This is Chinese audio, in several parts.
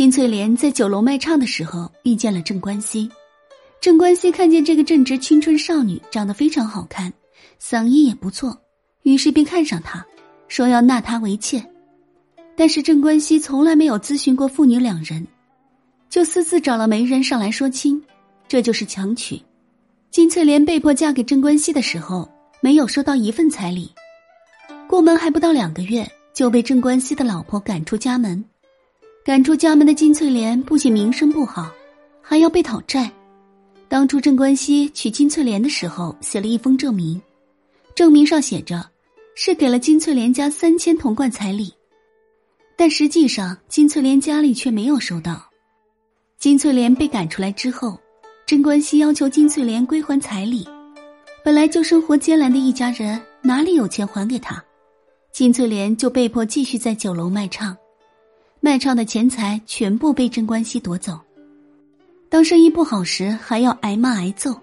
金翠莲在酒楼卖唱的时候遇见了郑关西。郑关西看见这个正值青春少女，长得非常好看，嗓音也不错，于是便看上她，说要纳她为妾。但是郑关西从来没有咨询过父女两人，就私自找了媒人上来说亲，这就是强娶。金翠莲被迫嫁给郑关西的时候，没有收到一份彩礼，过门还不到两个月，就被郑关西的老婆赶出家门。赶出家门的金翠莲不仅名声不好，还要被讨债。当初郑关西娶金翠莲的时候，写了一封证明，证明上写着是给了金翠莲家三千铜贯彩礼。但实际上，金翠莲家里却没有收到。金翠莲被赶出来之后，镇关西要求金翠莲归还彩礼。本来就生活艰难的一家人，哪里有钱还给他？金翠莲就被迫继续在酒楼卖唱，卖唱的钱财全部被甄关西夺走。当生意不好时，还要挨骂挨揍，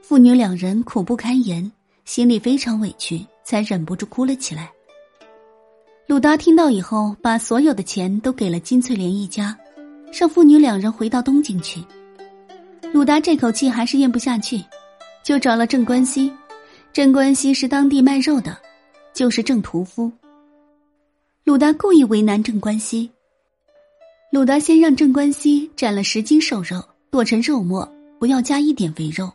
父女两人苦不堪言，心里非常委屈，才忍不住哭了起来。鲁达听到以后，把所有的钱都给了金翠莲一家，让父女两人回到东京去。鲁达这口气还是咽不下去，就找了郑关西。郑关西是当地卖肉的，就是郑屠夫。鲁达故意为难郑关西。鲁达先让郑关西斩了十斤瘦肉，剁成肉末，不要加一点肥肉；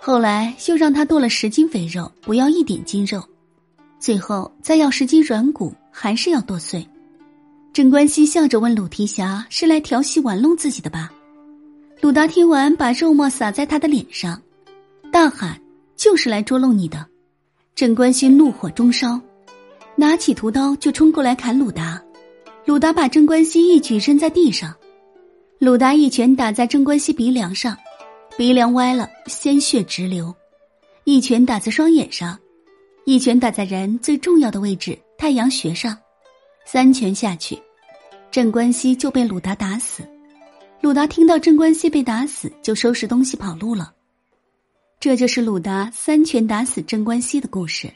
后来又让他剁了十斤肥肉，不要一点筋肉。最后再要十斤软骨，还是要剁碎。郑关西笑着问鲁提辖：“是来调戏玩弄自己的吧？”鲁达听完，把肉末撒在他的脸上，大喊：“就是来捉弄你的！”郑关西怒火中烧，拿起屠刀就冲过来砍鲁达。鲁达把郑关西一举扔在地上，鲁达一拳打在郑关西鼻梁上，鼻梁歪了，鲜血直流；一拳打在双眼上。一拳打在人最重要的位置——太阳穴上，三拳下去，郑关西就被鲁达打死。鲁达听到郑关西被打死，就收拾东西跑路了。这就是鲁达三拳打死郑关西的故事。